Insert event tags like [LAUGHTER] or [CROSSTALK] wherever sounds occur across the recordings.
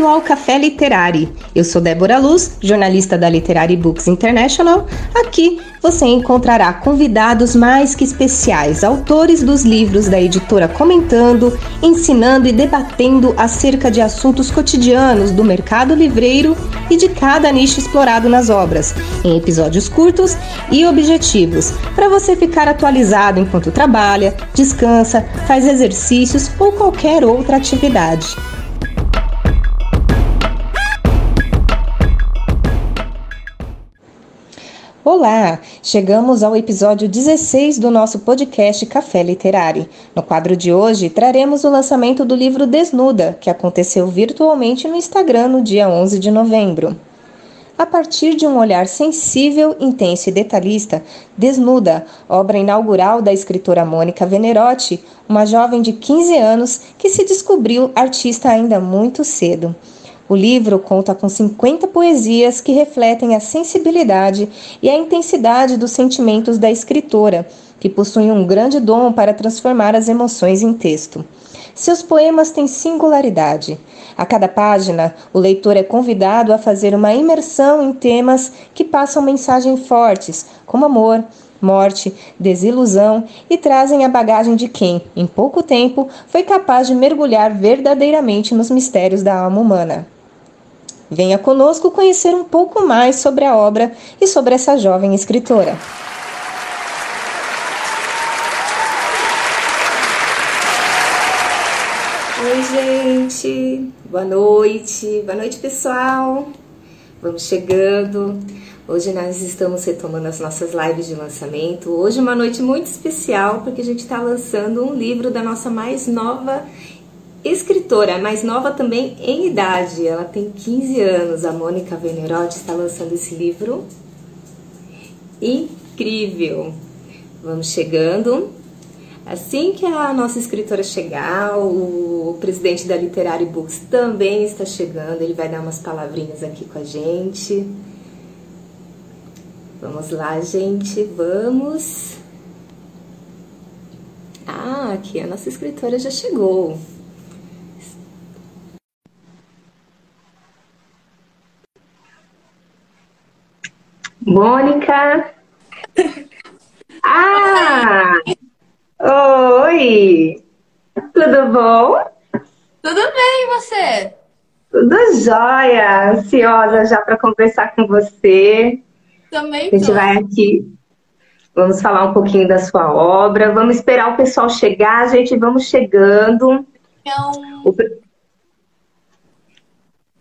Bem-vindo ao Café Literário. Eu sou Débora Luz, jornalista da Literary Books International. Aqui você encontrará convidados mais que especiais, autores dos livros da editora comentando, ensinando e debatendo acerca de assuntos cotidianos do mercado livreiro e de cada nicho explorado nas obras, em episódios curtos e objetivos, para você ficar atualizado enquanto trabalha, descansa, faz exercícios ou qualquer outra atividade. Olá! Chegamos ao episódio 16 do nosso podcast Café Literário. No quadro de hoje, traremos o lançamento do livro Desnuda, que aconteceu virtualmente no Instagram no dia 11 de novembro. A partir de um olhar sensível, intenso e detalhista, Desnuda, obra inaugural da escritora Mônica Venerotti, uma jovem de 15 anos que se descobriu artista ainda muito cedo. O livro conta com 50 poesias que refletem a sensibilidade e a intensidade dos sentimentos da escritora, que possui um grande dom para transformar as emoções em texto. Seus poemas têm singularidade. A cada página, o leitor é convidado a fazer uma imersão em temas que passam mensagens fortes, como amor, morte, desilusão e trazem a bagagem de quem, em pouco tempo, foi capaz de mergulhar verdadeiramente nos mistérios da alma humana. Venha conosco conhecer um pouco mais sobre a obra e sobre essa jovem escritora. Oi, gente. Boa noite. Boa noite, pessoal. Vamos chegando. Hoje nós estamos retomando as nossas lives de lançamento. Hoje uma noite muito especial porque a gente está lançando um livro da nossa mais nova escritora, mais nova também em idade, ela tem 15 anos. A Mônica Venerotti está lançando esse livro incrível. Vamos chegando. Assim que a nossa escritora chegar, o presidente da Literary Books também está chegando. Ele vai dar umas palavrinhas aqui com a gente. Vamos lá, gente, vamos. Ah, aqui a nossa escritora já chegou. Mônica. [LAUGHS] Ah! Oi! Tudo bom? Tudo bem, e você? Tudo jóia! Ansiosa já para conversar com você. Também A gente tô. vai aqui. Vamos falar um pouquinho da sua obra. Vamos esperar o pessoal chegar, gente. Vamos chegando. Então, O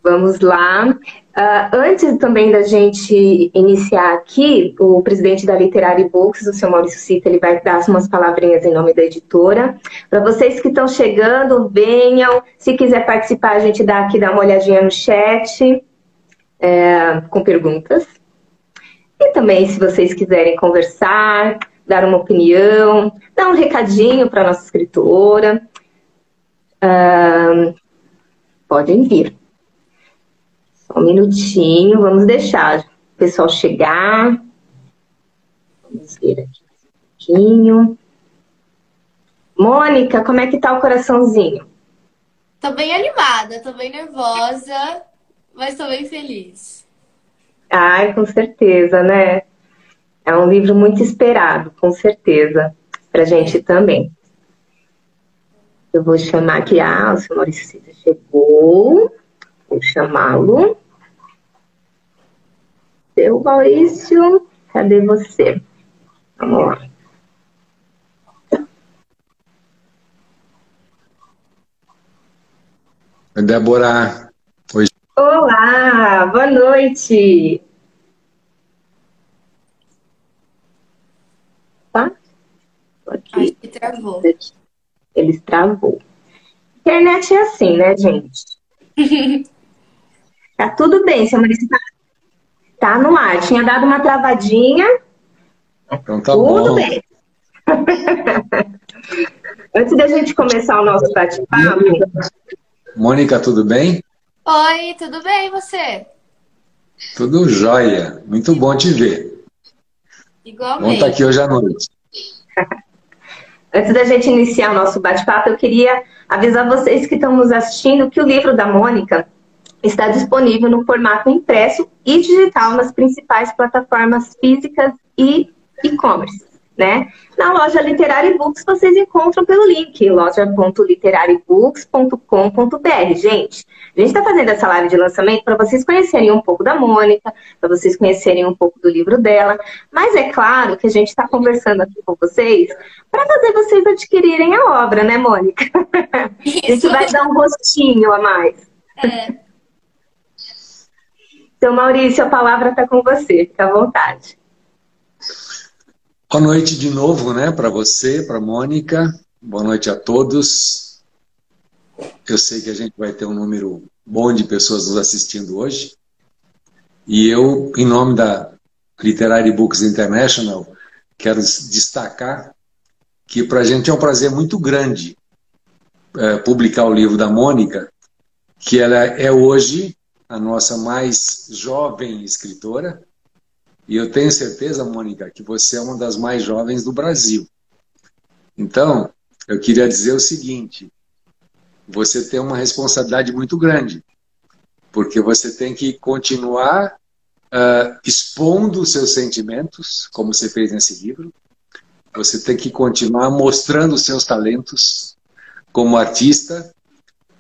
Vamos lá. Ah, antes também da gente iniciar aqui, o presidente da Literary Books, o seu Maurício Cita, ele vai dar umas palavrinhas em nome da editora. Para vocês que estão chegando, venham. Se quiser participar, a gente dá aqui, dá uma olhadinha no chat é, com perguntas. E também, se vocês quiserem conversar, dar uma opinião, dar um recadinho para nossa escritora, ah, podem vir. Um minutinho, vamos deixar o pessoal chegar. Vamos ver aqui um pouquinho. Mônica, como é que tá o coraçãozinho? tô bem animada, tô bem nervosa, mas tô bem feliz. Ai, com certeza, né? É um livro muito esperado, com certeza, pra gente também. Eu vou chamar aqui, ah, o seu Maurício chegou. Vou chamá-lo. Seu Maurício, cadê você? Vamos lá. Oi, Débora. Oi. Olá, boa noite. Tá? Acho aqui. que travou. Eles travou. Internet é assim, né, gente? [LAUGHS] Tá tudo bem, seu Maurício tá, tá no ar. Tinha dado uma travadinha, Então tá tudo bom. bem. [LAUGHS] Antes da gente começar o nosso bate-papo, Mônica, tudo bem? Oi, tudo bem, e você? Tudo jóia. Muito bom te ver. Bom Igualmente. estar aqui hoje à noite. [LAUGHS] Antes da gente iniciar o nosso bate-papo, eu queria avisar vocês que estão nos assistindo que o livro da Mônica está disponível no formato impresso e digital nas principais plataformas físicas e e-commerce né? Na loja Literária Books vocês encontram pelo link loja.literariebooks.com.br. Gente, a gente está fazendo essa live de lançamento para vocês conhecerem um pouco da Mônica, para vocês conhecerem um pouco do livro dela. Mas é claro que a gente está conversando aqui com vocês para fazer vocês adquirirem a obra, né, Mônica? Isso. [LAUGHS] A gente vai dar um rostinho a mais. É. Então, Maurício, a palavra está com você. Fica à vontade. Boa noite de novo, né, para você, para Mônica. Boa noite a todos. Eu sei que a gente vai ter um número bom de pessoas nos assistindo hoje. E eu, em nome da Literary Books International, quero destacar que para a gente é um prazer muito grande é, publicar o livro da Mônica, que ela é hoje a nossa mais jovem escritora, e eu tenho certeza, Mônica, que você é uma das mais jovens do Brasil. Então, eu queria dizer o seguinte: você tem uma responsabilidade muito grande, porque você tem que continuar uh, expondo os seus sentimentos, como você fez nesse livro. Você tem que continuar mostrando os seus talentos como artista.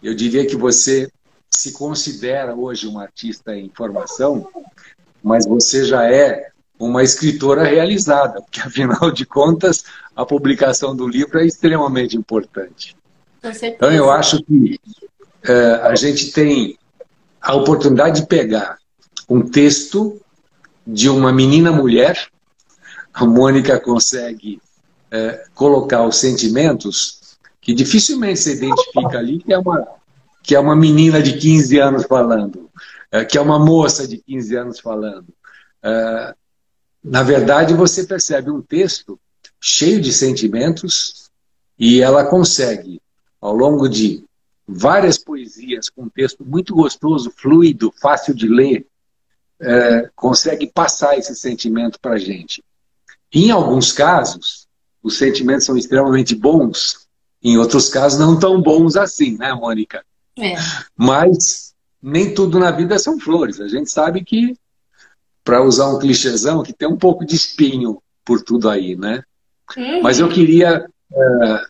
Eu diria que você se considera hoje uma artista em formação, mas você já é uma escritora realizada, porque afinal de contas a publicação do livro é extremamente importante. Então eu acho que é, a gente tem a oportunidade de pegar um texto de uma menina mulher, a Mônica consegue é, colocar os sentimentos que dificilmente se identifica ali, que é uma, que é uma menina de 15 anos falando é, que é uma moça de 15 anos falando. É, na verdade, você percebe um texto cheio de sentimentos e ela consegue, ao longo de várias poesias, com um texto muito gostoso, fluido, fácil de ler, é, consegue passar esse sentimento para a gente. Em alguns casos, os sentimentos são extremamente bons, em outros casos, não tão bons assim, né, Mônica? É. Mas nem tudo na vida são flores. A gente sabe que, para usar um clichêzão, que tem um pouco de espinho por tudo aí, né? Uhum. Mas eu queria é,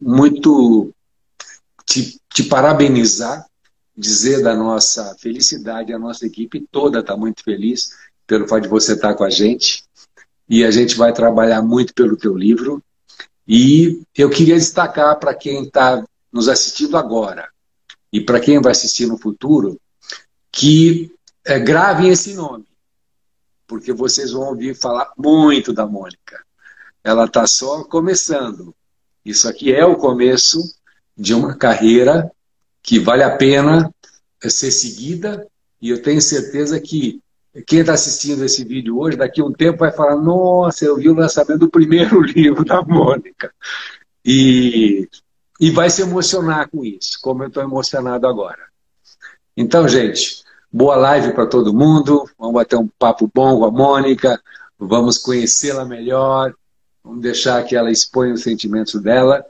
muito te, te, parabenizar, dizer da nossa felicidade, a nossa equipe toda está muito feliz pelo fato de você estar tá com a gente. E a gente vai trabalhar muito pelo teu livro. E eu queria destacar para quem está nos assistindo agora, e para quem vai assistir no futuro, que é, gravem esse nome, porque vocês vão ouvir falar muito da Mônica. Ela está só começando. Isso aqui é o começo de uma carreira que vale a pena ser seguida, e eu tenho certeza que quem está assistindo esse vídeo hoje, daqui a um tempo vai falar: Nossa, eu vi o lançamento do primeiro [LAUGHS] livro da Mônica. E e vai se emocionar com isso, como eu estou emocionado agora. Então, gente, boa live para todo mundo. Vamos bater um papo bom com a Mônica. Vamos conhecê-la melhor. Vamos deixar que ela exponha os sentimentos dela.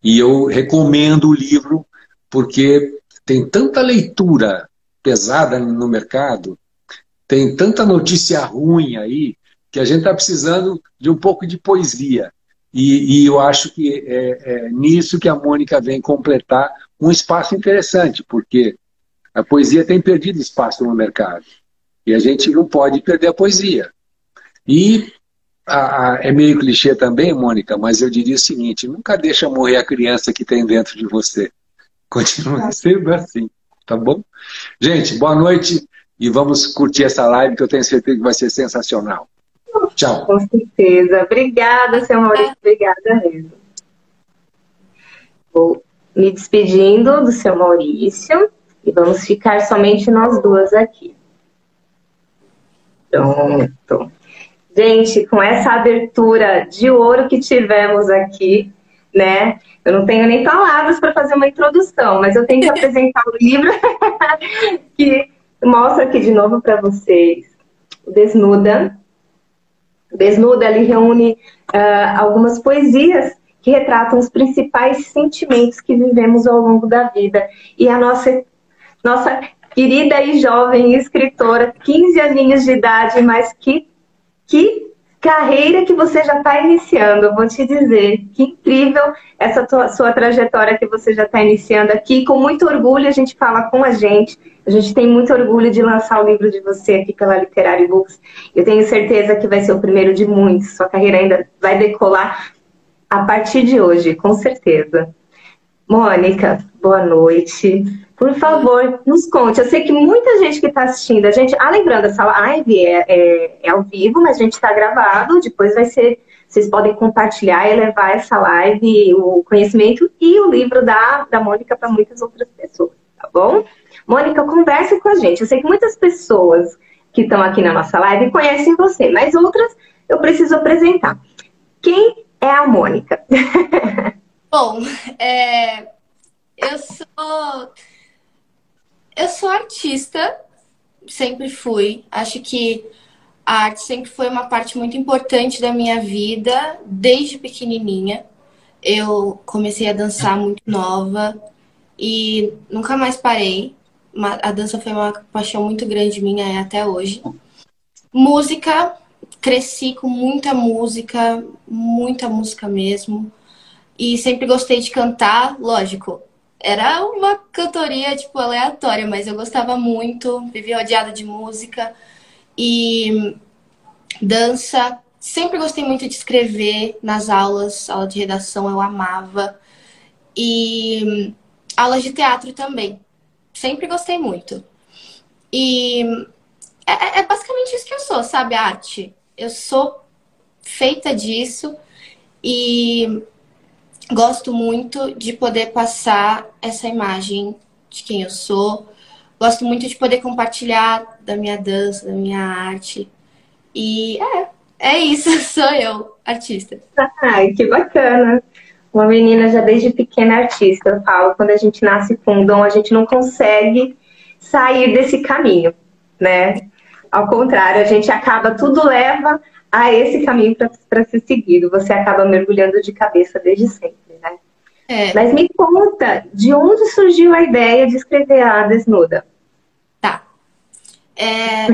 E eu recomendo o livro porque tem tanta leitura pesada no mercado, tem tanta notícia ruim aí, que a gente está precisando de um pouco de poesia. E, e eu acho que é, é nisso que a Mônica vem completar um espaço interessante, porque a poesia tem perdido espaço no mercado. E a gente não pode perder a poesia. E a, a, é meio clichê também, Mônica, mas eu diria o seguinte: nunca deixa morrer a criança que tem dentro de você. Continua sendo assim, tá bom? Gente, boa noite e vamos curtir essa live que eu tenho certeza que vai ser sensacional. Tchau. Com certeza. Obrigada, seu Maurício. Obrigada mesmo. Vou me despedindo do seu Maurício e vamos ficar somente nós duas aqui. Pronto. Gente, com essa abertura de ouro que tivemos aqui, né? Eu não tenho nem palavras para fazer uma introdução, mas eu tenho que apresentar o livro [LAUGHS] que mostra aqui de novo para vocês. Desnuda, Desnuda, ele reúne uh, algumas poesias que retratam os principais sentimentos que vivemos ao longo da vida. E a nossa, nossa querida e jovem escritora, 15 aninhos de idade, mas que, que carreira que você já está iniciando, eu vou te dizer. Que incrível essa tua, sua trajetória que você já está iniciando aqui. Com muito orgulho a gente fala com a gente. A gente tem muito orgulho de lançar o livro de você aqui pela Literary Books. Eu tenho certeza que vai ser o primeiro de muitos. Sua carreira ainda vai decolar a partir de hoje, com certeza. Mônica, boa noite. Por favor, nos conte. Eu sei que muita gente que está assistindo, a gente. Ah, lembrando, essa live é, é, é ao vivo, mas a gente está gravado. Depois vai ser. Vocês podem compartilhar e levar essa live, o conhecimento e o livro da, da Mônica para muitas outras pessoas, bom? Mônica, converse com a gente. Eu sei que muitas pessoas que estão aqui na nossa live conhecem você, mas outras eu preciso apresentar. Quem é a Mônica? [LAUGHS] Bom, é, eu sou eu sou artista, sempre fui. Acho que a arte sempre foi uma parte muito importante da minha vida, desde pequenininha. Eu comecei a dançar muito nova e nunca mais parei. A dança foi uma paixão muito grande minha até hoje. Música, cresci com muita música, muita música mesmo. E sempre gostei de cantar, lógico era uma cantoria, tipo, aleatória, mas eu gostava muito, vivia rodeada de música e dança. Sempre gostei muito de escrever nas aulas, aula de redação eu amava. E aulas de teatro também. Sempre gostei muito. E é, é, é basicamente isso que eu sou, sabe? Arte. Eu sou feita disso e gosto muito de poder passar essa imagem de quem eu sou. Gosto muito de poder compartilhar da minha dança, da minha arte. E é, é isso, [LAUGHS] sou eu, artista. Ai, que bacana. Uma menina já desde pequena artista, eu falo, quando a gente nasce com um dom, a gente não consegue sair desse caminho, né? Ao contrário, a gente acaba, tudo leva a esse caminho para ser seguido. Você acaba mergulhando de cabeça desde sempre. É. Mas me conta, de onde surgiu a ideia de escrever a Desnuda? Tá. É,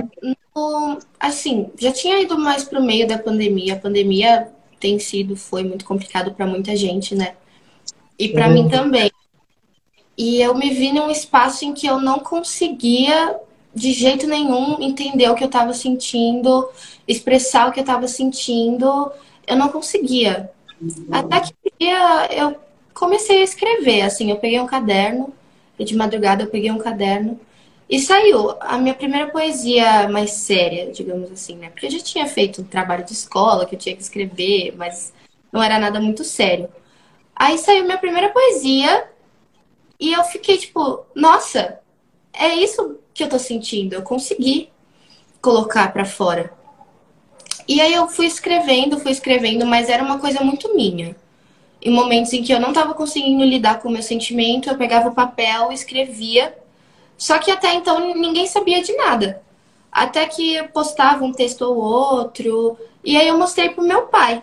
no, assim, já tinha ido mais pro meio da pandemia. A pandemia tem sido, foi muito complicado para muita gente, né? E para uhum. mim também. E eu me vi num espaço em que eu não conseguia de jeito nenhum entender o que eu estava sentindo, expressar o que eu estava sentindo. Eu não conseguia. Até que eu comecei a escrever, assim, eu peguei um caderno, e de madrugada eu peguei um caderno e saiu a minha primeira poesia mais séria, digamos assim, né? Porque eu já tinha feito um trabalho de escola que eu tinha que escrever, mas não era nada muito sério. Aí saiu minha primeira poesia e eu fiquei tipo, nossa, é isso que eu tô sentindo, eu consegui colocar para fora. E aí eu fui escrevendo, fui escrevendo, mas era uma coisa muito minha em momentos em que eu não estava conseguindo lidar com o meu sentimento, eu pegava o papel, escrevia. Só que até então ninguém sabia de nada. Até que eu postava um texto ou outro, e aí eu mostrei pro meu pai.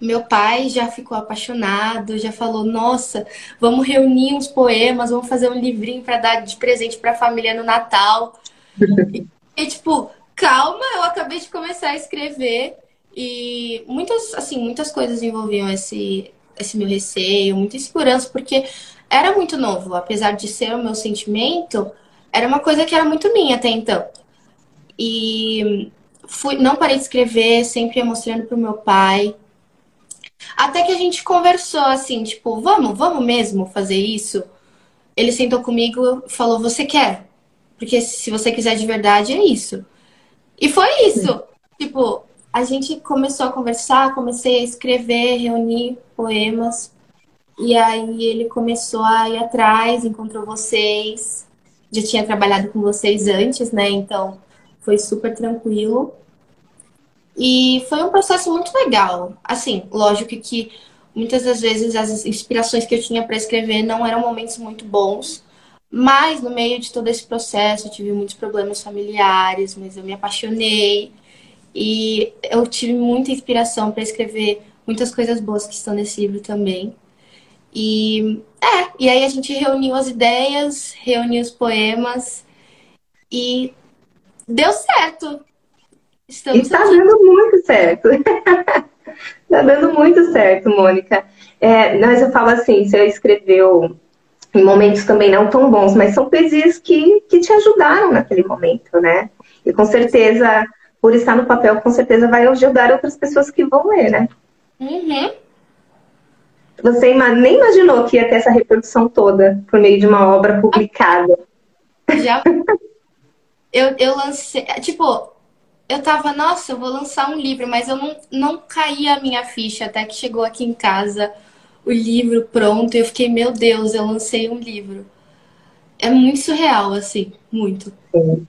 Meu pai já ficou apaixonado, já falou: "Nossa, vamos reunir uns poemas, vamos fazer um livrinho para dar de presente para a família no Natal". e, [LAUGHS] e tipo, calma, eu acabei de começar a escrever. E muitas, assim, muitas coisas envolviam esse, esse meu receio, muita insegurança, porque era muito novo, apesar de ser o meu sentimento, era uma coisa que era muito minha até então. E fui, não parei de escrever, sempre ia mostrando pro meu pai. Até que a gente conversou assim, tipo, vamos, vamos mesmo fazer isso? Ele sentou comigo falou: Você quer? Porque se você quiser de verdade, é isso. E foi isso. Tipo, a gente começou a conversar, comecei a escrever, reunir poemas. E aí ele começou a ir atrás, encontrou vocês. Já tinha trabalhado com vocês antes, né? Então foi super tranquilo. E foi um processo muito legal. Assim, lógico que muitas das vezes as inspirações que eu tinha para escrever não eram momentos muito bons. Mas no meio de todo esse processo eu tive muitos problemas familiares, mas eu me apaixonei. E eu tive muita inspiração para escrever muitas coisas boas que estão nesse livro também. E é, e aí a gente reuniu as ideias, reuniu os poemas e deu certo. Estamos e tá aqui. dando muito certo. [LAUGHS] tá dando muito certo, Mônica. É, mas eu falo assim, você escreveu em momentos também não tão bons, mas são poesias que, que te ajudaram naquele momento, né? E com certeza, por estar no papel, com certeza vai ajudar outras pessoas que vão ler, né? Uhum. Você nem imaginou que ia ter essa reprodução toda por meio de uma obra publicada. Já. eu, eu lancei. Tipo, eu tava, nossa, eu vou lançar um livro, mas eu não, não caí a minha ficha até que chegou aqui em casa o livro pronto. E eu fiquei, meu Deus, eu lancei um livro. É muito surreal, assim, muito. Sim.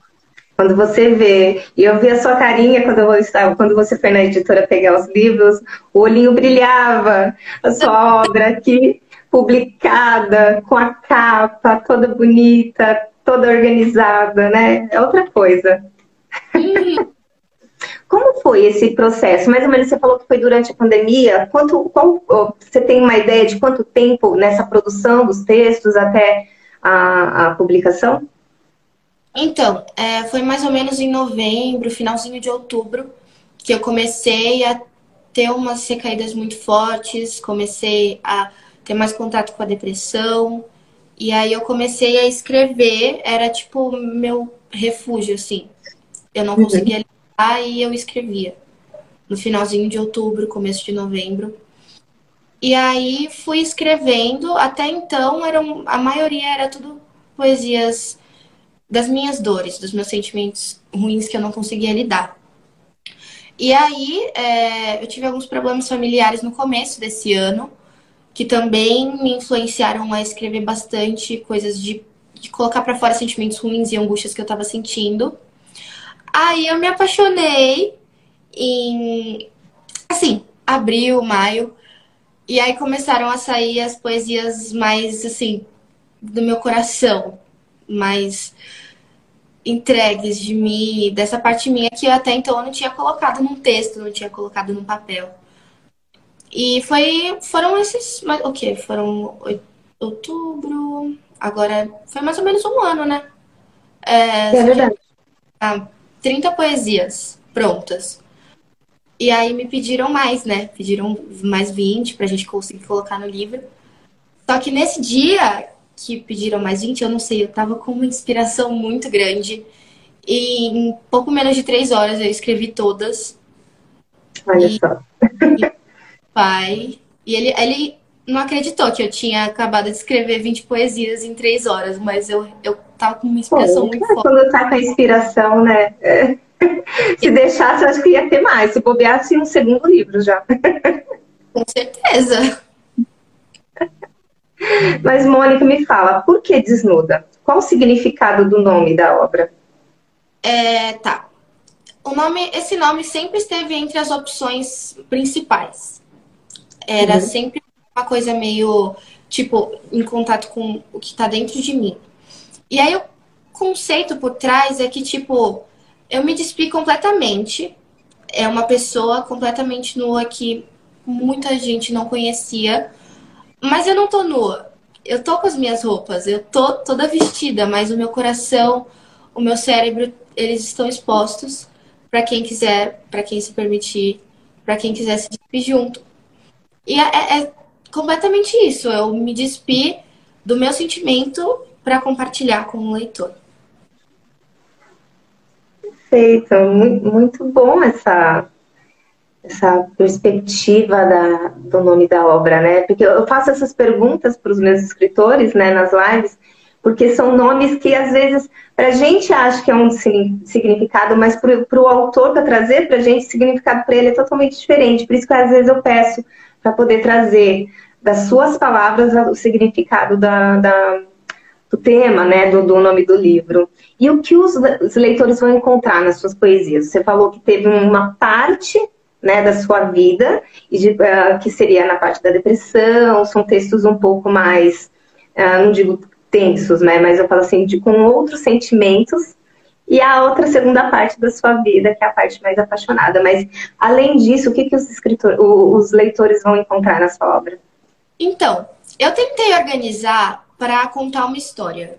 Quando você vê, e eu vi a sua carinha quando eu estava, quando você foi na editora pegar os livros, o olhinho brilhava, a sua [LAUGHS] obra aqui publicada, com a capa toda bonita, toda organizada, né? É outra coisa. [LAUGHS] Como foi esse processo? Mais ou menos você falou que foi durante a pandemia. Quanto, qual, você tem uma ideia de quanto tempo nessa produção dos textos até a, a publicação? Então, é, foi mais ou menos em novembro, finalzinho de outubro, que eu comecei a ter umas recaídas muito fortes, comecei a ter mais contato com a depressão. E aí eu comecei a escrever, era tipo meu refúgio, assim. Eu não uhum. conseguia lidar e eu escrevia. No finalzinho de outubro, começo de novembro. E aí fui escrevendo, até então eram, a maioria era tudo poesias das minhas dores, dos meus sentimentos ruins que eu não conseguia lidar. E aí, é, eu tive alguns problemas familiares no começo desse ano, que também me influenciaram a escrever bastante coisas de, de colocar para fora sentimentos ruins e angústias que eu estava sentindo. Aí eu me apaixonei em, assim, abril, maio, e aí começaram a sair as poesias mais, assim, do meu coração, mais entregues de mim, dessa parte minha que até então eu não tinha colocado num texto, não tinha colocado num papel. E foi, foram esses, o que? Foram outubro, agora foi mais ou menos um ano, né? É, é verdade. Ah, 30 poesias prontas. E aí me pediram mais, né? Pediram mais 20 pra gente conseguir colocar no livro. Só que nesse dia que pediram mais 20, eu não sei, eu tava com uma inspiração muito grande. E em pouco menos de três horas eu escrevi todas. Olha e, só. E [LAUGHS] pai. E ele, ele não acreditou que eu tinha acabado de escrever 20 poesias em três horas, mas eu, eu tava com uma inspiração muito é, forte. Quando tá com a inspiração, né? É. [LAUGHS] Se deixasse, eu acho que ia ter mais. Se bobeasse, um segundo livro já. Com certeza. [LAUGHS] Mas, Mônica, me fala, por que desnuda? Qual o significado do nome da obra? É, tá. O nome, esse nome sempre esteve entre as opções principais. Era uhum. sempre uma coisa meio, tipo, em contato com o que está dentro de mim. E aí o conceito por trás é que, tipo, eu me despi completamente. É uma pessoa completamente nua que muita gente não conhecia mas eu não tô nua. Eu tô com as minhas roupas, eu tô toda vestida, mas o meu coração, o meu cérebro, eles estão expostos para quem quiser, para quem se permitir, para quem quiser se despir junto. E é, é, é completamente isso. Eu me despi do meu sentimento para compartilhar com o leitor. Perfeito, muito, muito bom essa essa perspectiva da, do nome da obra, né? Porque eu faço essas perguntas para os meus escritores, né, nas lives, porque são nomes que às vezes para a gente acha que é um significado, mas para o autor para trazer para a gente, o significado para ele é totalmente diferente. Por isso que às vezes eu peço para poder trazer das suas palavras o significado da, da do tema, né, do, do, nome do livro. E o que os, os leitores vão encontrar nas suas poesias? Você falou que teve uma parte né, da sua vida, e de, uh, que seria na parte da depressão, são textos um pouco mais, uh, não digo tensos, né, mas eu falo assim, de, com outros sentimentos, e a outra segunda parte da sua vida, que é a parte mais apaixonada. Mas, além disso, o que, que os, escritores, os leitores vão encontrar na sua obra? Então, eu tentei organizar para contar uma história.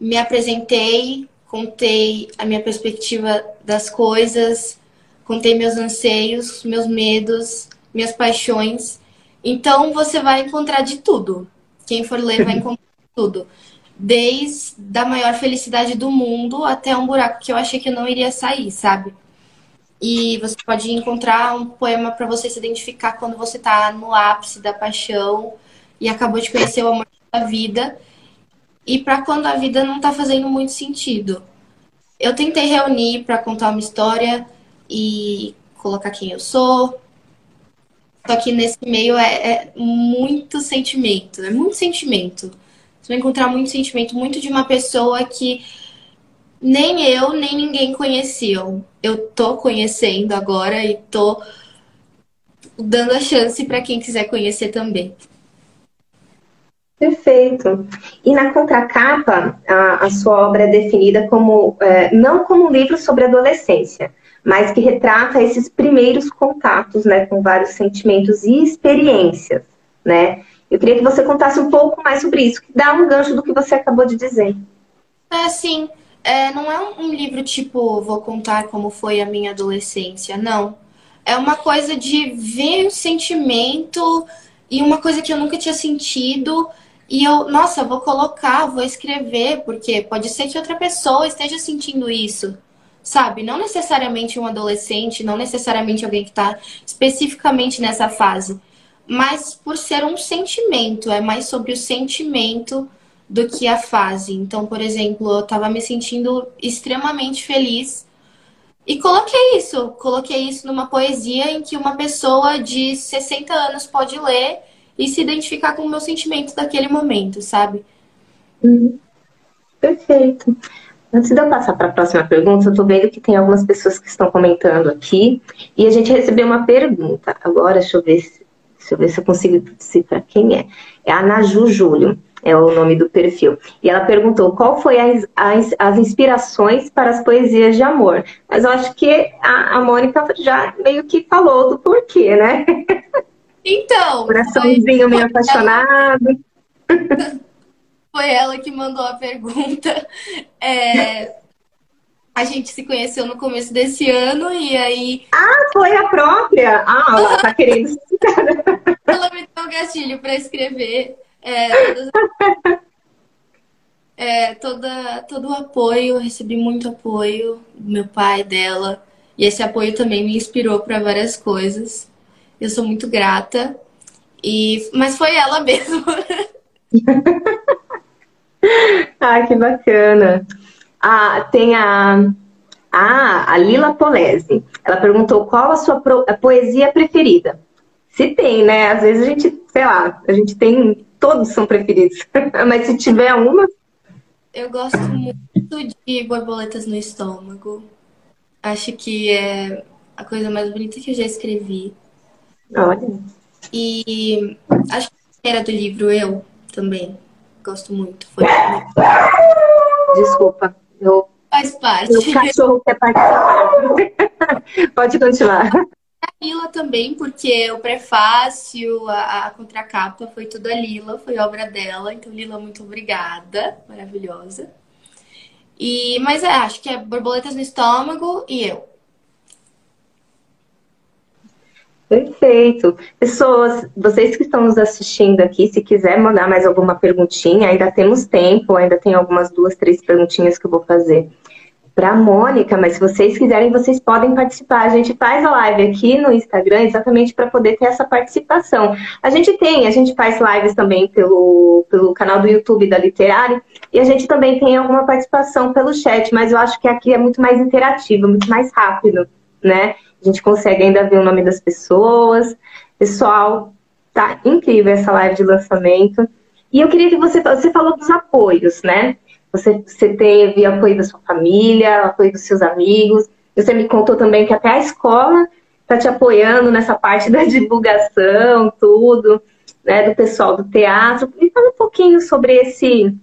Me apresentei, contei a minha perspectiva das coisas, contei meus anseios, meus medos, minhas paixões. Então você vai encontrar de tudo. Quem for ler vai encontrar tudo. Desde a maior felicidade do mundo até um buraco que eu achei que eu não iria sair, sabe? E você pode encontrar um poema para você se identificar quando você está no ápice da paixão e acabou de conhecer o amor da vida. E para quando a vida não está fazendo muito sentido. Eu tentei reunir para contar uma história e colocar quem eu sou. Só que nesse meio é, é muito sentimento, é muito sentimento. Você vai encontrar muito sentimento, muito de uma pessoa que nem eu, nem ninguém conheciam. Eu tô conhecendo agora e tô dando a chance para quem quiser conhecer também. Perfeito. E na contracapa, a, a sua obra é definida como é, não como um livro sobre adolescência, mas que retrata esses primeiros contatos, né, com vários sentimentos e experiências, né? Eu queria que você contasse um pouco mais sobre isso, que dá um gancho do que você acabou de dizer. É, sim. É, não é um livro tipo, vou contar como foi a minha adolescência, não. É uma coisa de ver o sentimento e uma coisa que eu nunca tinha sentido e eu, nossa, vou colocar, vou escrever, porque pode ser que outra pessoa esteja sentindo isso, sabe? Não necessariamente um adolescente, não necessariamente alguém que está especificamente nessa fase, mas por ser um sentimento, é mais sobre o sentimento do que a fase. Então, por exemplo, eu estava me sentindo extremamente feliz e coloquei isso, coloquei isso numa poesia em que uma pessoa de 60 anos pode ler e se identificar com o meu sentimento daquele momento, sabe? Hum, perfeito. Antes de eu passar para a próxima pergunta, eu estou vendo que tem algumas pessoas que estão comentando aqui e a gente recebeu uma pergunta. Agora, deixa eu ver se, deixa eu, ver se eu consigo decifrar quem é. É a Naju Júlio, é o nome do perfil. E ela perguntou qual foi as, as, as inspirações para as poesias de amor. Mas eu acho que a, a Mônica já meio que falou do porquê, né? Então. [LAUGHS] Coraçãozinho meio apaixonado. [LAUGHS] Foi ela que mandou a pergunta. [LAUGHS] É, a gente se conheceu no começo desse ano e aí. Ah, foi a própria! Ah, ela tá querendo. [LAUGHS] ela me deu um gatilho para escrever. É, todas... [LAUGHS] é, toda, todo o apoio, recebi muito apoio do meu pai, dela. E esse apoio também me inspirou para várias coisas. Eu sou muito grata. E mas foi ela mesmo. Ah, que bacana. Ah, tem a ah, a Lila Polese. Ela perguntou qual a sua a poesia preferida. Se tem, né? Às vezes a gente, sei lá, a gente tem, todos são preferidos. [LAUGHS] Mas se tiver uma. Eu gosto muito de borboletas no estômago. Acho que é a coisa mais bonita que eu já escrevi. Olha. E acho que era do livro Eu também. Gosto muito. Foi Desculpa, eu. Faz parte. Meu cachorro quer participar. [LAUGHS] Pode continuar. A Lila também, porque o prefácio, a, a contracapa foi tudo a Lila, foi obra dela. Então, Lila, muito obrigada. Maravilhosa. E, mas é, acho que é Borboletas no Estômago e eu. Perfeito. Pessoas, vocês que estão nos assistindo aqui, se quiser mandar mais alguma perguntinha, ainda temos tempo, ainda tem algumas duas, três perguntinhas que eu vou fazer para Mônica, mas se vocês quiserem, vocês podem participar. A gente faz a live aqui no Instagram exatamente para poder ter essa participação. A gente tem, a gente faz lives também pelo, pelo canal do YouTube da Literário e a gente também tem alguma participação pelo chat, mas eu acho que aqui é muito mais interativo, muito mais rápido, né? A gente consegue ainda ver o nome das pessoas. Pessoal, tá incrível essa live de lançamento. E eu queria que você, você falou dos apoios, né? Você, você teve apoio da sua família, apoio dos seus amigos. Você me contou também que até a escola está te apoiando nessa parte [LAUGHS] da divulgação, tudo, né? Do pessoal do teatro. Me fala um pouquinho sobre esse,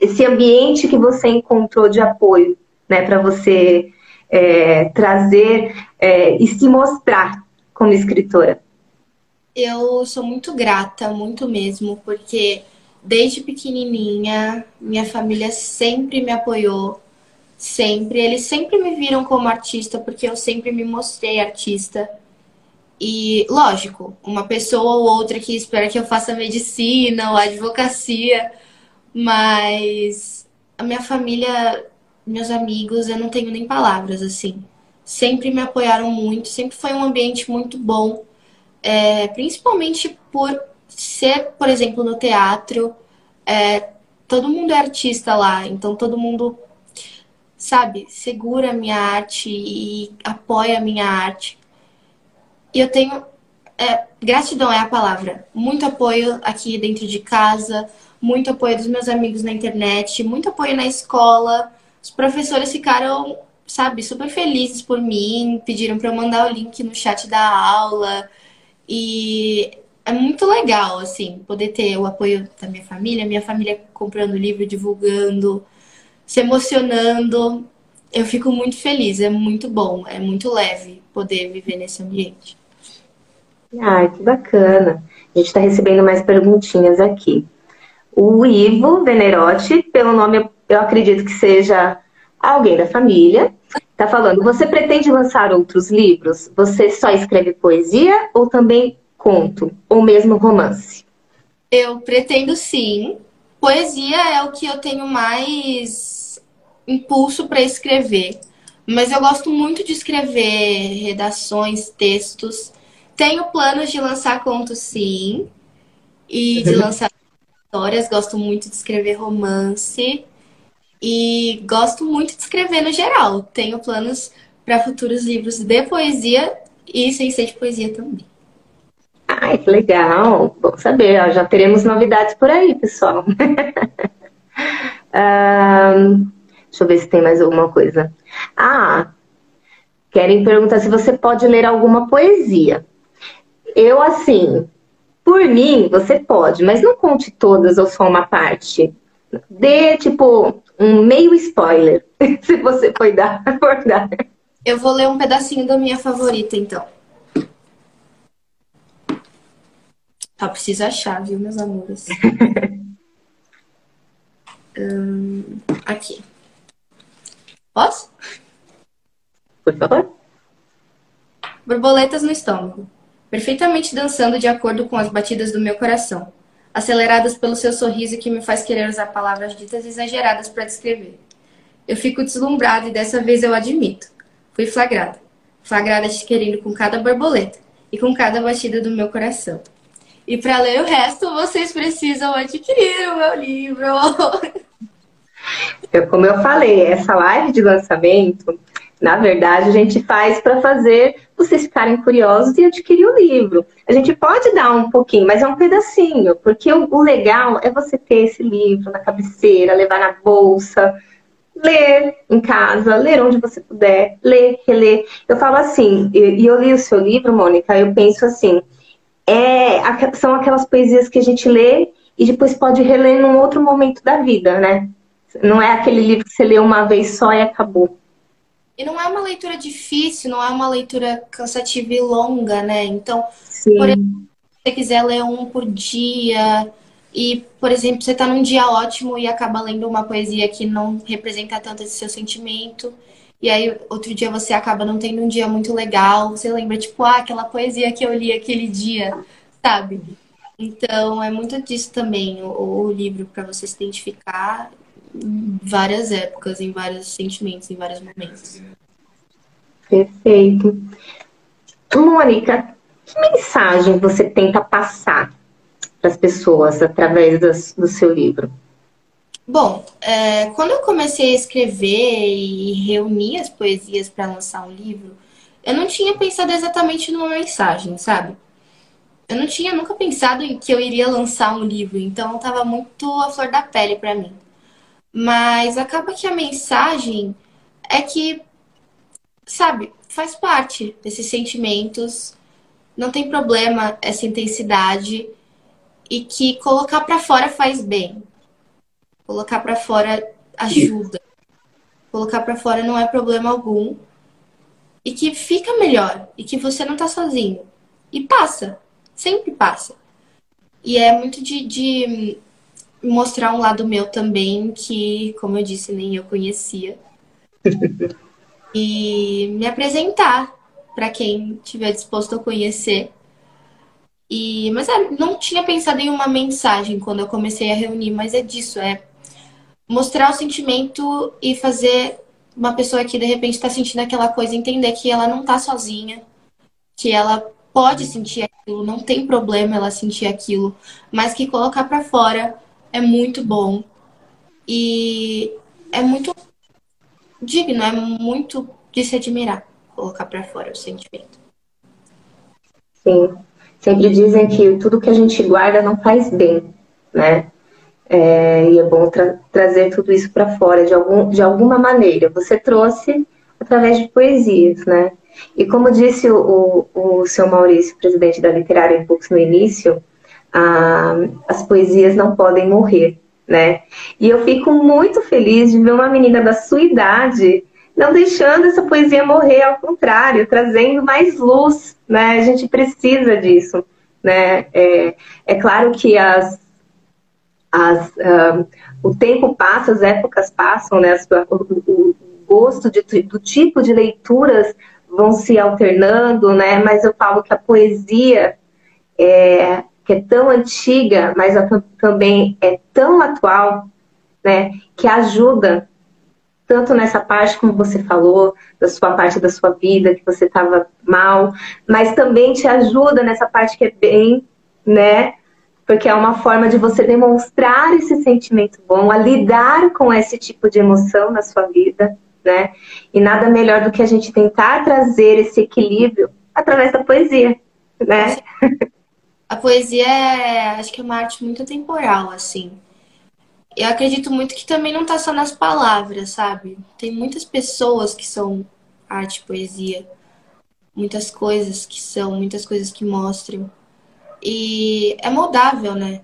esse ambiente que você encontrou de apoio né, para você é, trazer é, e se mostrar como escritora? Eu sou muito grata, muito mesmo, porque desde pequenininha minha família sempre me apoiou, sempre. Eles sempre me viram como artista, porque eu sempre me mostrei artista. E, lógico, uma pessoa ou outra que espera que eu faça medicina ou advocacia, mas a minha família, meus amigos, eu não tenho nem palavras, assim. Sempre me apoiaram muito, sempre foi um ambiente muito bom, é, principalmente por ser, por exemplo, no teatro, é, todo mundo é artista lá, então todo mundo, sabe, segura a minha arte e apoia a minha arte. E eu tenho. É, gratidão é a palavra. Muito apoio aqui dentro de casa, muito apoio dos meus amigos na internet, muito apoio na escola. Os professores ficaram, sabe, super felizes por mim, pediram para eu mandar o link no chat da aula. E é muito legal, assim, poder ter o apoio da minha família, minha família comprando livro, divulgando, se emocionando. Eu fico muito feliz, é muito bom, é muito leve poder viver nesse ambiente. Ai, que bacana. A gente está recebendo mais perguntinhas aqui. O Ivo Venerotti, pelo nome eu acredito que seja alguém da família, está falando: você pretende lançar outros livros? Você só escreve poesia ou também conto ou mesmo romance? Eu pretendo sim. Poesia é o que eu tenho mais impulso para escrever, mas eu gosto muito de escrever redações, textos. Tenho planos de lançar contos, sim, e de [LAUGHS] lançar histórias. Gosto muito de escrever romance e gosto muito de escrever no geral. Tenho planos para futuros livros de poesia e sem ser de poesia também. Ai, que legal! Bom saber, já teremos novidades por aí, pessoal. [LAUGHS] um, deixa eu ver se tem mais alguma coisa. Ah, querem perguntar se você pode ler alguma poesia. Eu, assim, por mim, você pode, mas não conte todas ou só uma parte. Dê, tipo, um meio spoiler, [LAUGHS] se você for dar, for dar. Eu vou ler um pedacinho da minha favorita, então. Só preciso achar, viu, meus amores? [LAUGHS] hum, aqui. Posso? Por favor. Borboletas no estômago perfeitamente dançando de acordo com as batidas do meu coração, aceleradas pelo seu sorriso que me faz querer usar palavras ditas exageradas para descrever. Eu fico deslumbrada e dessa vez eu admito. Fui flagrada. Flagrada te querendo com cada borboleta e com cada batida do meu coração. E para ler o resto, vocês precisam adquirir o meu livro. Eu, como eu falei, essa live de lançamento na verdade, a gente faz para fazer vocês ficarem curiosos e adquirir o livro. A gente pode dar um pouquinho, mas é um pedacinho, porque o, o legal é você ter esse livro na cabeceira, levar na bolsa, ler em casa, ler onde você puder, ler, reler. Eu falo assim, e eu li o seu livro, Mônica, eu penso assim, é, são aquelas poesias que a gente lê e depois pode reler num outro momento da vida, né? Não é aquele livro que você lê uma vez só e acabou. E não é uma leitura difícil, não é uma leitura cansativa e longa, né? Então, Sim. por exemplo, se você quiser ler um por dia e, por exemplo, você está num dia ótimo e acaba lendo uma poesia que não representa tanto esse seu sentimento, e aí outro dia você acaba não tendo um dia muito legal, você lembra, tipo, ah, aquela poesia que eu li aquele dia, sabe? Então, é muito disso também, o, o livro, para você se identificar várias épocas, em vários sentimentos, em vários momentos. Perfeito. Mônica, que mensagem você tenta passar para as pessoas através do, do seu livro? Bom, é, quando eu comecei a escrever e reunir as poesias para lançar um livro, eu não tinha pensado exatamente numa mensagem, sabe? Eu não tinha nunca pensado em que eu iria lançar um livro, então estava muito a flor da pele para mim. Mas acaba que a mensagem é que, sabe, faz parte desses sentimentos, não tem problema essa intensidade e que colocar para fora faz bem. Colocar para fora ajuda. colocar para fora não é problema algum e que fica melhor e que você não tá sozinho. E passa, sempre passa. E é muito de, de mostrar um lado meu também que, como eu disse, nem eu conhecia. [LAUGHS] e me apresentar para quem estiver disposto a conhecer. E, mas é, não tinha pensado em uma mensagem quando eu comecei a reunir, mas é disso, é mostrar o sentimento e fazer uma pessoa que de repente está sentindo aquela coisa entender que ela não está sozinha, que ela pode sentir aquilo, não tem problema ela sentir aquilo, mas que colocar para fora é muito bom e é muito digno, é muito de se admirar colocar para fora o sentimento. Sim, sempre dizem que tudo que a gente guarda não faz bem, né? É, e é bom tra trazer tudo isso para fora de, algum, de alguma maneira. Você trouxe através de poesias, né? E como disse o, o, o seu Maurício, presidente da Literária Impulso no início, a, as poesias não podem morrer, né? E eu fico muito feliz de ver uma menina da sua idade não deixando essa poesia morrer, ao contrário, trazendo mais luz, né? A gente precisa disso, né? É, é claro que as, as, uh, o tempo passa, as épocas passam, né? O, o gosto de, do tipo de leituras vão se alternando, né? Mas eu falo que a poesia é, que é tão antiga, mas também é tão atual, né? Que ajuda tanto nessa parte como você falou, da sua parte da sua vida, que você estava mal, mas também te ajuda nessa parte que é bem, né? Porque é uma forma de você demonstrar esse sentimento bom, a lidar com esse tipo de emoção na sua vida, né? E nada melhor do que a gente tentar trazer esse equilíbrio através da poesia, né? A poesia é, acho que é uma arte muito temporal, assim eu acredito muito que também não está só nas palavras, sabe? Tem muitas pessoas que são arte, poesia, muitas coisas que são, muitas coisas que mostram. E é moldável, né?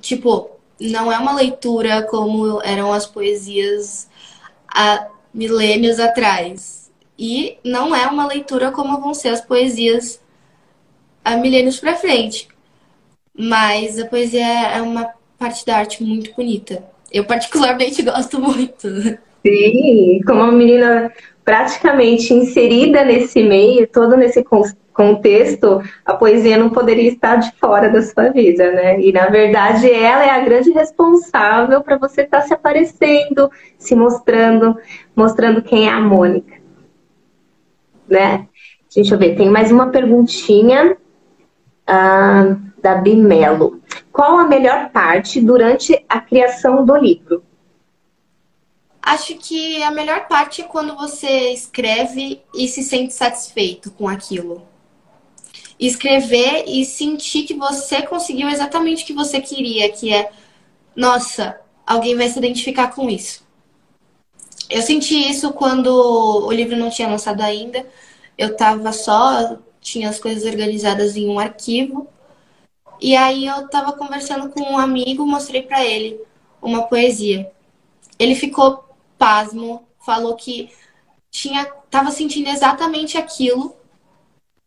Tipo, não é uma leitura como eram as poesias há milênios atrás. E não é uma leitura como vão ser as poesias há milênios para frente. Mas a poesia é uma parte da arte muito bonita. Eu particularmente [LAUGHS] gosto muito. Sim, como uma menina praticamente inserida nesse meio, todo nesse contexto, a poesia não poderia estar de fora da sua vida, né? E na verdade ela é a grande responsável para você estar tá se aparecendo, se mostrando, mostrando quem é a Mônica, né? Deixa eu ver, tem mais uma perguntinha ah, da Bimelo. Qual a melhor parte durante a criação do livro? Acho que a melhor parte é quando você escreve e se sente satisfeito com aquilo. Escrever e sentir que você conseguiu exatamente o que você queria, que é, nossa, alguém vai se identificar com isso. Eu senti isso quando o livro não tinha lançado ainda. Eu tava só, tinha as coisas organizadas em um arquivo e aí eu tava conversando com um amigo, mostrei para ele uma poesia. Ele ficou pasmo, falou que tinha tava sentindo exatamente aquilo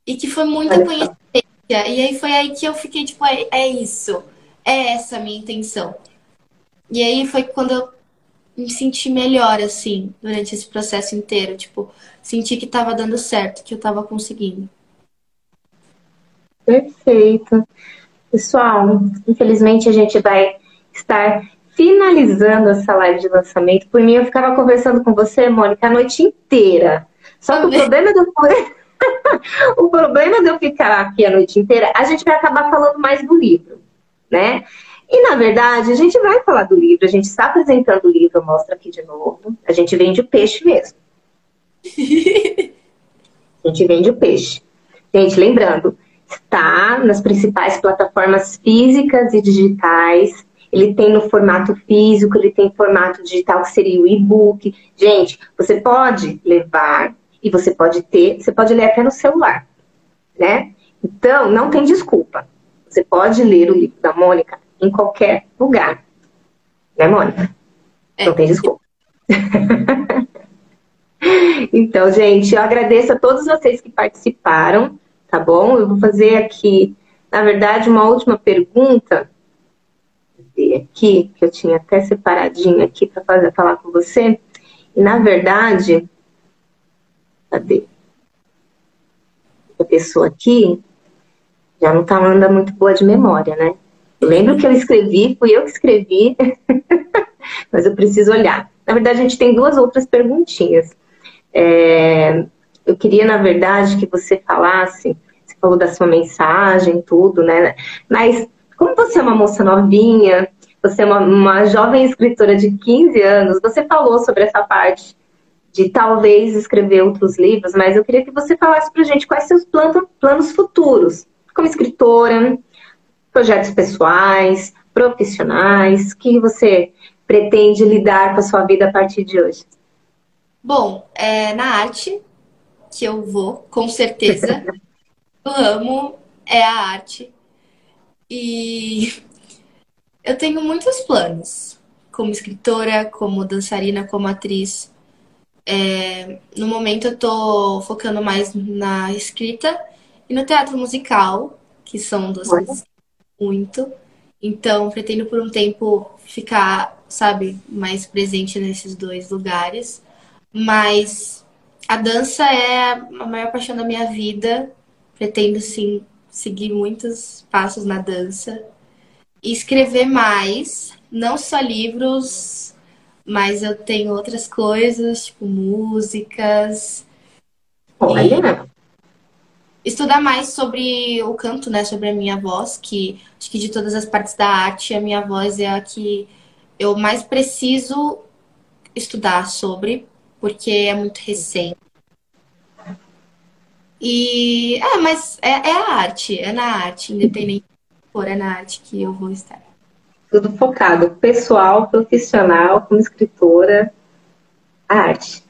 e que foi muita coincidência. E aí foi aí que eu fiquei tipo, é, é isso. É essa a minha intenção. E aí foi quando eu me senti melhor, assim, durante esse processo inteiro. Tipo, senti que tava dando certo, que eu tava conseguindo. Perfeito. Pessoal, infelizmente a gente vai estar finalizando essa live de lançamento. Por mim, eu ficava conversando com você, Mônica, a noite inteira. Só que o problema eu... [LAUGHS] o problema de eu ficar aqui a noite inteira, a gente vai acabar falando mais do livro, né? E na verdade, a gente vai falar do livro, a gente está apresentando o livro, mostra aqui de novo. A gente vende o peixe mesmo. [LAUGHS] a gente vende o peixe. Gente, lembrando, está nas principais plataformas físicas e digitais. Ele tem no formato físico, ele tem formato digital, que seria o e-book. Gente, você pode levar e você pode ter, você pode ler até no celular, né? Então, não tem desculpa. Você pode ler o livro da Mônica em qualquer lugar. Né, Mônica? É. Não tem desculpa. [LAUGHS] Então, gente, eu agradeço a todos vocês que participaram, tá bom? Eu vou fazer aqui, na verdade, uma última pergunta aqui, que eu tinha até separadinho aqui para fazer falar com você. E na verdade, cadê? A pessoa aqui já não tá andando muito boa de memória, né? Eu lembro que eu escrevi, fui eu que escrevi, [LAUGHS] mas eu preciso olhar. Na verdade, a gente tem duas outras perguntinhas. É, eu queria, na verdade, que você falasse, falou da sua mensagem, tudo, né? Mas como você é uma moça novinha, você é uma, uma jovem escritora de 15 anos, você falou sobre essa parte de talvez escrever outros livros, mas eu queria que você falasse pra gente quais seus planos, planos futuros, como escritora, projetos pessoais, profissionais, que você pretende lidar com a sua vida a partir de hoje? Bom, é na arte que eu vou, com certeza. [LAUGHS] eu amo é a arte. E [LAUGHS] eu tenho muitos planos, como escritora, como dançarina, como atriz. É, no momento eu tô focando mais na escrita e no teatro musical, que são duas coisas muito. Então, pretendo por um tempo ficar, sabe, mais presente nesses dois lugares. Mas a dança é a maior paixão da minha vida. Pretendo, sim, seguir muitos passos na dança. E escrever mais, não só livros, mas eu tenho outras coisas, tipo músicas. Olha! estudar mais sobre o canto, né? Sobre a minha voz, que acho que de todas as partes da arte, a minha voz é a que eu mais preciso estudar sobre, porque é muito recente. E é, mas é, é a arte, é na arte, independente for, é na arte que eu vou estar. Tudo focado, pessoal, profissional, como escritora, arte.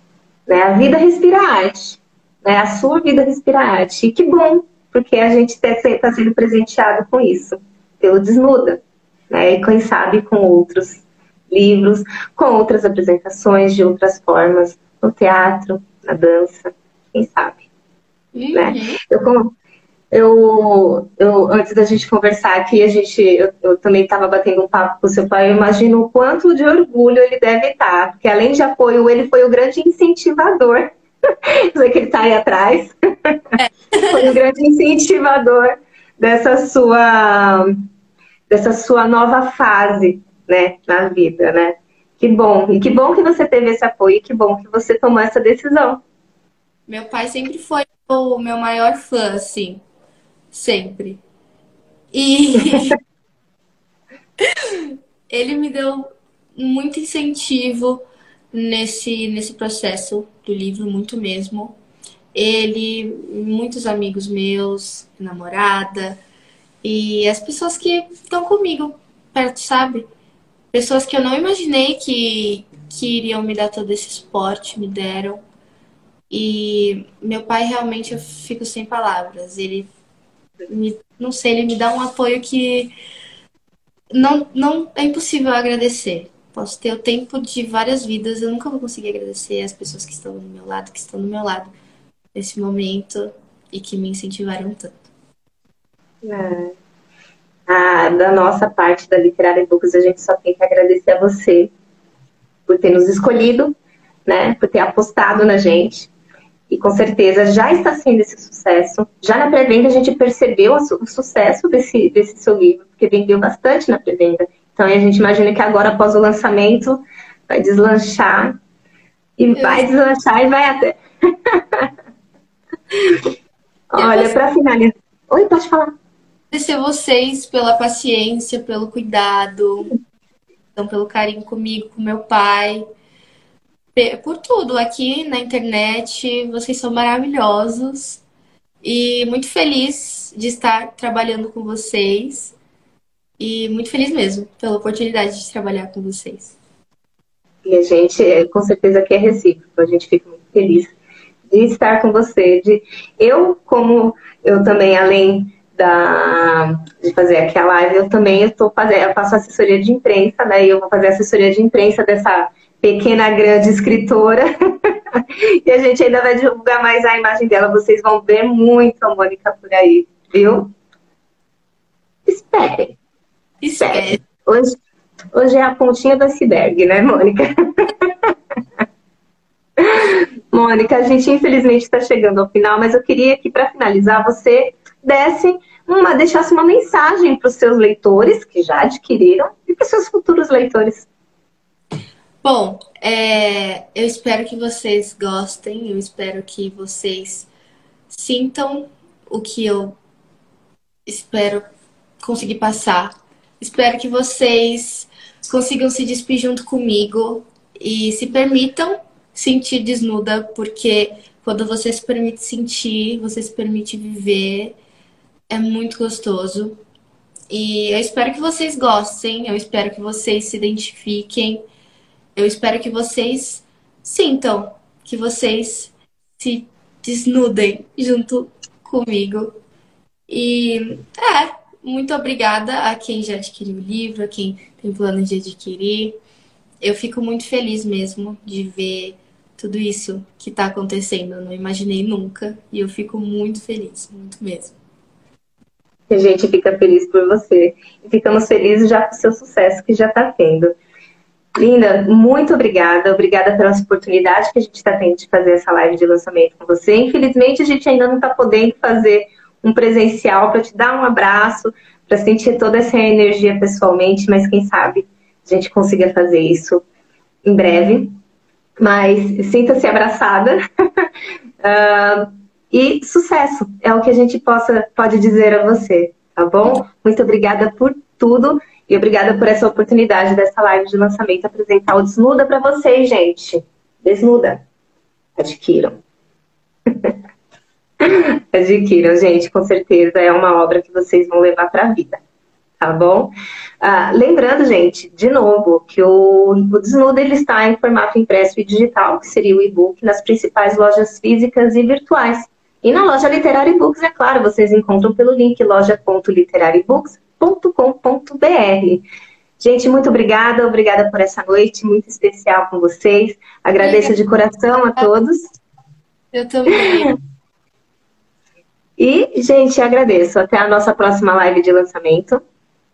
Né? A vida respira arte né? A sua vida respira arte. E que bom, porque a gente está tá sendo presenteado com isso, pelo Desnuda. Né? E quem sabe com outros livros, com outras apresentações de outras formas, no teatro, na dança, quem sabe. Né? Uhum. Né? Eu, eu, eu, antes da gente conversar aqui, a gente, eu, eu também estava batendo um papo com o seu pai, eu imagino o quanto de orgulho ele deve estar, porque além de apoio, ele foi o grande incentivador sei que ele está aí atrás. É. [LAUGHS] Foi um grande incentivador dessa sua, dessa sua nova fase, né, na vida, né? Que bom. E que bom que você teve esse apoio, e que bom que você tomou essa decisão. Meu pai sempre foi o meu maior fã, assim. Sempre. E [LAUGHS] ele me deu muito incentivo nesse, nesse processo do livro, muito mesmo. Ele, muitos amigos meus, namorada, e as pessoas que estão comigo perto, sabe? Pessoas que eu não imaginei que, que iriam me dar todo esse suporte, me deram. E meu pai realmente eu fico sem palavras. Ele me, não sei, ele me dá um apoio que não, não é impossível agradecer. Posso ter o tempo de várias vidas, eu nunca vou conseguir agradecer as pessoas que estão do meu lado, que estão do meu lado nesse momento e que me incentivaram tanto. É. Ah, da nossa parte da Literária Books, a gente só tem que agradecer a você por ter nos escolhido, né, por ter apostado na gente. E com certeza já está sendo esse sucesso. Já na pré-venda a gente percebeu o sucesso desse, desse seu livro, porque vendeu bastante na pré-venda. Então a gente imagina que agora, após o lançamento, vai deslanchar e Eu vai deslanchar e vai até. [LAUGHS] Olha, para finalizar. Oi, pode falar. Agradecer vocês pela paciência, pelo cuidado, então, pelo carinho comigo, com meu pai, por tudo aqui na internet. Vocês são maravilhosos e muito feliz de estar trabalhando com vocês. E muito feliz mesmo pela oportunidade de trabalhar com vocês. E a gente, é, com certeza, que é recíproco. A gente fica muito feliz de estar com você. De eu, como eu também, além da, de fazer aqui a live, eu também estou fazendo, eu faço assessoria de imprensa, né? E eu vou fazer assessoria de imprensa dessa pequena grande escritora. [LAUGHS] e a gente ainda vai divulgar mais a imagem dela. Vocês vão ver muito a Mônica por aí, viu? Esperem. Esperem. Hoje, hoje é a pontinha do iceberg, né, Mônica? [LAUGHS] Mônica, a gente infelizmente está chegando ao final, mas eu queria que para finalizar você desse uma, deixasse uma mensagem para os seus leitores que já adquiriram e para os seus futuros leitores. Bom, é, eu espero que vocês gostem, eu espero que vocês sintam o que eu espero conseguir passar. Espero que vocês consigam se despedir junto comigo e se permitam sentir desnuda, porque quando você se permite sentir, você se permite viver, é muito gostoso. E eu espero que vocês gostem, eu espero que vocês se identifiquem, eu espero que vocês sintam, que vocês se desnudem junto comigo. E é, muito obrigada a quem já adquiriu o livro, a quem tem plano de adquirir. Eu fico muito feliz mesmo de ver tudo isso que está acontecendo. Eu não imaginei nunca e eu fico muito feliz, muito mesmo. A gente fica feliz por você e ficamos felizes já com o seu sucesso que já está tendo. Linda, muito obrigada. Obrigada pela oportunidade que a gente está tendo de fazer essa live de lançamento com você. Infelizmente, a gente ainda não está podendo fazer um presencial para te dar um abraço, para sentir toda essa energia pessoalmente, mas quem sabe a gente consiga fazer isso em breve. Mas sinta-se abraçada uh, [LAUGHS] e sucesso é o que a gente possa, pode dizer a você, tá bom? Muito obrigada por tudo e obrigada por essa oportunidade dessa live de lançamento apresentar o Desnuda para vocês, gente. Desnuda. Adquiram. [LAUGHS] Adquiram, gente, com certeza é uma obra que vocês vão levar para a vida, tá bom? Ah, lembrando, gente, de novo, que o, o Desnuda ele está em formato impresso e digital, que seria o e-book, nas principais lojas físicas e virtuais. E na loja Literária e-books, é claro, vocês encontram pelo link loja.literariebooks.com.br. Gente, muito obrigada, obrigada por essa noite muito especial com vocês. Agradeço de coração a todos. Eu também. E, gente, agradeço. Até a nossa próxima live de lançamento.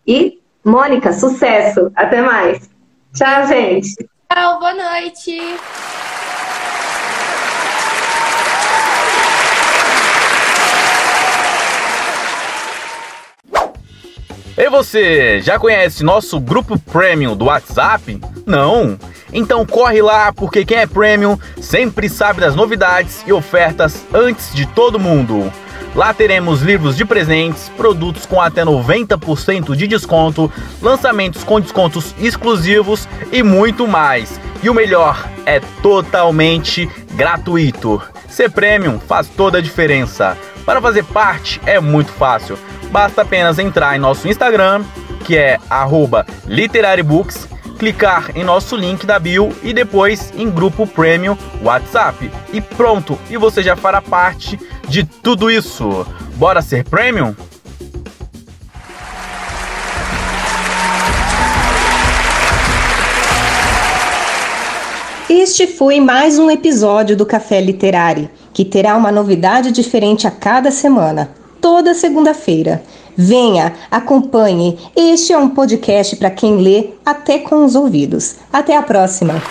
E, Mônica, sucesso! Até mais! Tchau, gente! Tchau, boa noite! E você, já conhece nosso grupo premium do WhatsApp? Não? Então corre lá, porque quem é premium sempre sabe das novidades e ofertas antes de todo mundo. Lá teremos livros de presentes, produtos com até 90% de desconto, lançamentos com descontos exclusivos e muito mais. E o melhor, é totalmente gratuito. Ser premium faz toda a diferença. Para fazer parte é muito fácil. Basta apenas entrar em nosso Instagram, que é @literarybooks, clicar em nosso link da bio e depois em grupo premium WhatsApp. E pronto, e você já fará parte de tudo isso. Bora ser premium? Este foi mais um episódio do Café Literário, que terá uma novidade diferente a cada semana, toda segunda-feira. Venha, acompanhe. Este é um podcast para quem lê até com os ouvidos. Até a próxima!